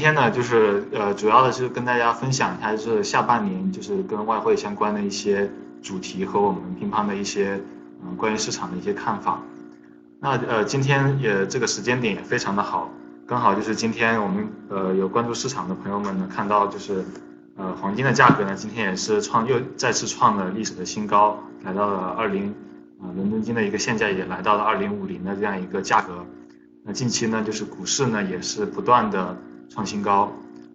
今天呢，就是呃，主要的是跟大家分享一下，就是下半年就是跟外汇相关的一些主题和我们乒乓的一些嗯关于市场的一些看法。那呃，今天也这个时间点也非常的好，刚好就是今天我们呃有关注市场的朋友们呢，看到就是呃黄金的价格呢，今天也是创又再次创了历史的新高，来到了二零啊伦敦金的一个现价也来到了二零五零的这样一个价格。那近期呢，就是股市呢也是不断的。创新高，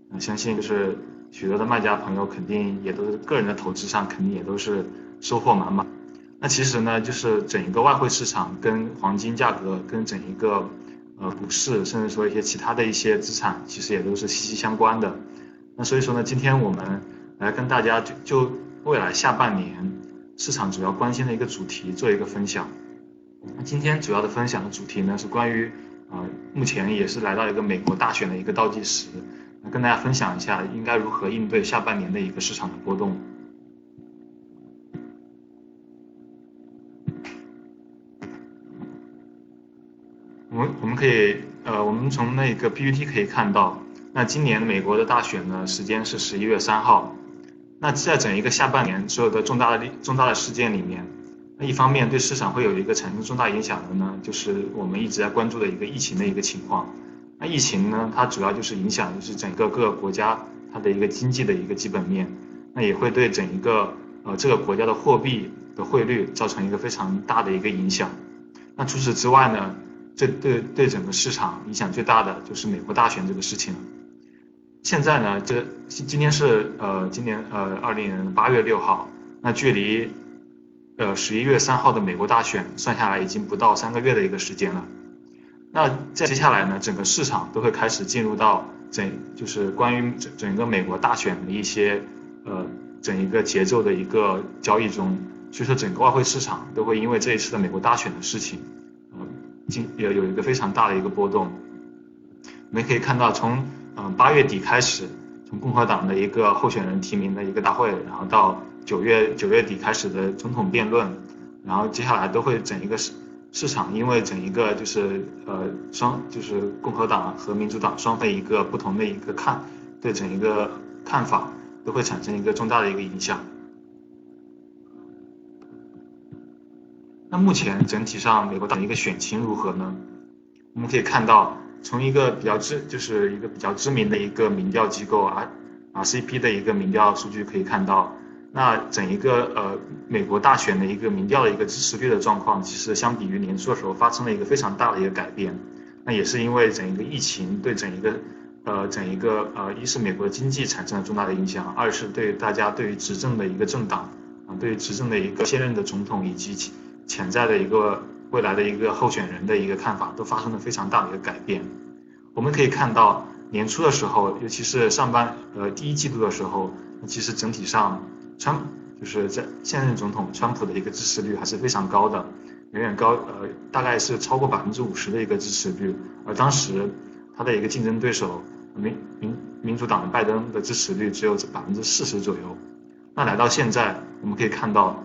那相信就是许多的卖家朋友肯定也都是个人的投资上肯定也都是收获满满。那其实呢，就是整一个外汇市场跟黄金价格跟整一个呃股市，甚至说一些其他的一些资产，其实也都是息息相关的。那所以说呢，今天我们来跟大家就就未来下半年市场主要关心的一个主题做一个分享。那今天主要的分享的主题呢是关于。啊，目前也是来到一个美国大选的一个倒计时，那跟大家分享一下应该如何应对下半年的一个市场的波动。我们我们可以呃，我们从那个 PPT 可以看到，那今年美国的大选呢，时间是十一月三号。那在整一个下半年所有的重大的重大的事件里面。那一方面对市场会有一个产生重大影响的呢，就是我们一直在关注的一个疫情的一个情况。那疫情呢，它主要就是影响就是整个各个国家它的一个经济的一个基本面，那也会对整一个呃这个国家的货币的汇率造成一个非常大的一个影响。那除此之外呢，这对对整个市场影响最大的就是美国大选这个事情。现在呢，这今天是呃今年呃二零年八月六号，那距离。呃，十一月三号的美国大选算下来已经不到三个月的一个时间了。那在接下来呢，整个市场都会开始进入到整就是关于整整个美国大选的一些呃整一个节奏的一个交易中，所以说整个外汇市场都会因为这一次的美国大选的事情，呃，进有有一个非常大的一个波动。我们可以看到，从嗯八月底开始，共和党的一个候选人提名的一个大会，然后到。九月九月底开始的总统辩论，然后接下来都会整一个市市场，因为整一个就是呃双就是共和党和民主党双方一个不同的一个看对整一个看法，都会产生一个重大的一个影响。那目前整体上美国党一个选情如何呢？我们可以看到，从一个比较知就是一个比较知名的一个民调机构 R RCP 的一个民调数据可以看到。那整一个呃美国大选的一个民调的一个支持率的状况，其实相比于年初的时候发生了一个非常大的一个改变。那也是因为整一个疫情对整一个呃整一个呃一是美国经济产生了重大的影响，二是对大家对于执政的一个政党啊，对于执政的一个现任的总统以及潜在的一个未来的一个候选人的一个看法，都发生了非常大的一个改变。我们可以看到年初的时候，尤其是上半呃第一季度的时候，其实整体上。川就是在现任总统川普的一个支持率还是非常高的，远远高呃大概是超过百分之五十的一个支持率，而当时他的一个竞争对手民民民主党的拜登的支持率只有百分之四十左右。那来到现在，我们可以看到，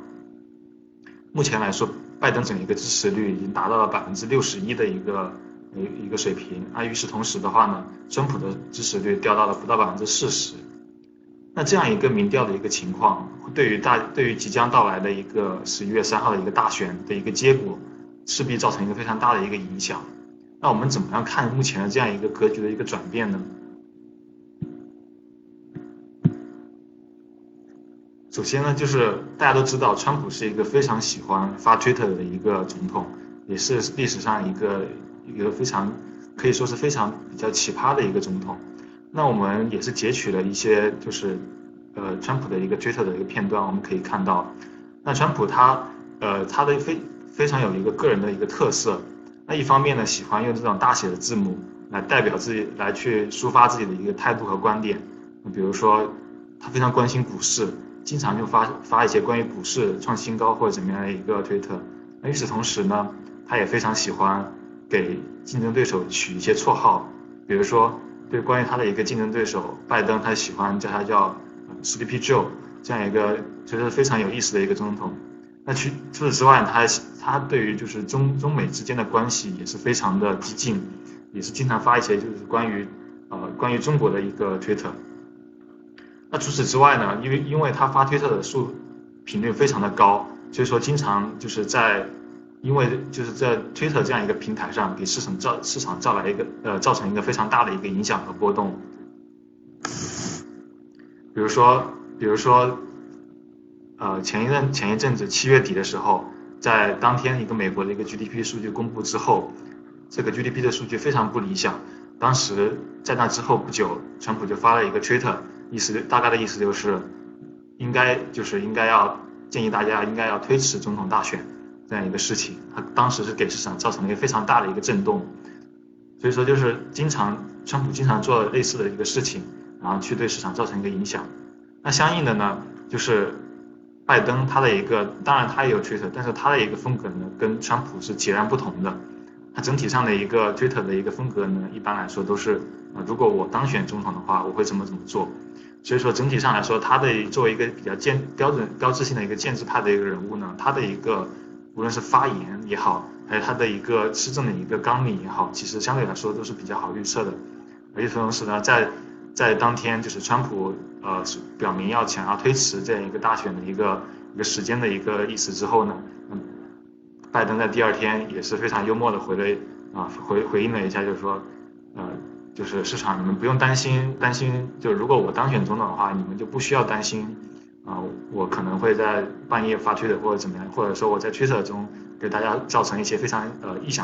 目前来说，拜登整一个支持率已经达到了百分之六十一的一个一一个水平，而与此同时的话呢，川普的支持率掉到了不到百分之四十。那这样一个民调的一个情况，对于大对于即将到来的一个十一月三号的一个大选的一个结果，势必造成一个非常大的一个影响。那我们怎么样看目前的这样一个格局的一个转变呢？首先呢，就是大家都知道，川普是一个非常喜欢发推特的一个总统，也是历史上一个一个非常可以说是非常比较奇葩的一个总统。那我们也是截取了一些，就是，呃，川普的一个推特的一个片段，我们可以看到，那川普他，呃，他的非非常有一个个人的一个特色，那一方面呢，喜欢用这种大写的字母来代表自己，来去抒发自己的一个态度和观点，比如说，他非常关心股市，经常就发发一些关于股市创新高或者怎么样的一个推特，那与此同时呢，他也非常喜欢给竞争对手取一些绰号，比如说。对，关于他的一个竞争对手拜登，他喜欢叫他叫 Sleepy Joe，这样一个就是非常有意思的一个总统。那除除此之外，他他对于就是中中美之间的关系也是非常的激进，也是经常发一些就是关于呃关于中国的一个推特。那除此之外呢，因为因为他发推特的数频率非常的高，所以说经常就是在因为就是在推特这样一个平台上给市场造市场造来一个呃造成一个非常大的一个影响和波动。比如说比如说呃前一阵前一阵子七月底的时候，在当天一个美国的一个 GDP 数据公布之后，这个 GDP 的数据非常不理想。当时在那之后不久，川普就发了一个推特。意思大概的意思就是，应该就是应该要建议大家应该要推迟总统大选这样一个事情。他当时是给市场造成了一个非常大的一个震动，所以说就是经常川普经常做类似的一个事情，然后去对市场造成一个影响。那相应的呢，就是拜登他的一个，当然他也有推特，但是他的一个风格呢跟川普是截然不同的。他整体上的一个推特的一个风格呢，一般来说都是啊，如果我当选总统的话，我会怎么怎么做。所以说整体上来说，他的作为一个比较建标准标志性的一个建制派的一个人物呢，他的一个无论是发言也好，还有他的一个施政的一个纲领也好，其实相对来说都是比较好预测的。而且同时呢，在在当天就是川普呃表明要想要推迟这样一个大选的一个一个时间的一个意思之后呢，嗯，拜登在第二天也是非常幽默的回了啊回回应了一下，就是说呃。就是市场，你们不用担心，担心就如果我当选总统的话，你们就不需要担心，啊，我可能会在半夜发推特或者怎么样，或者说我在推特中给大家造成一些非常呃异想。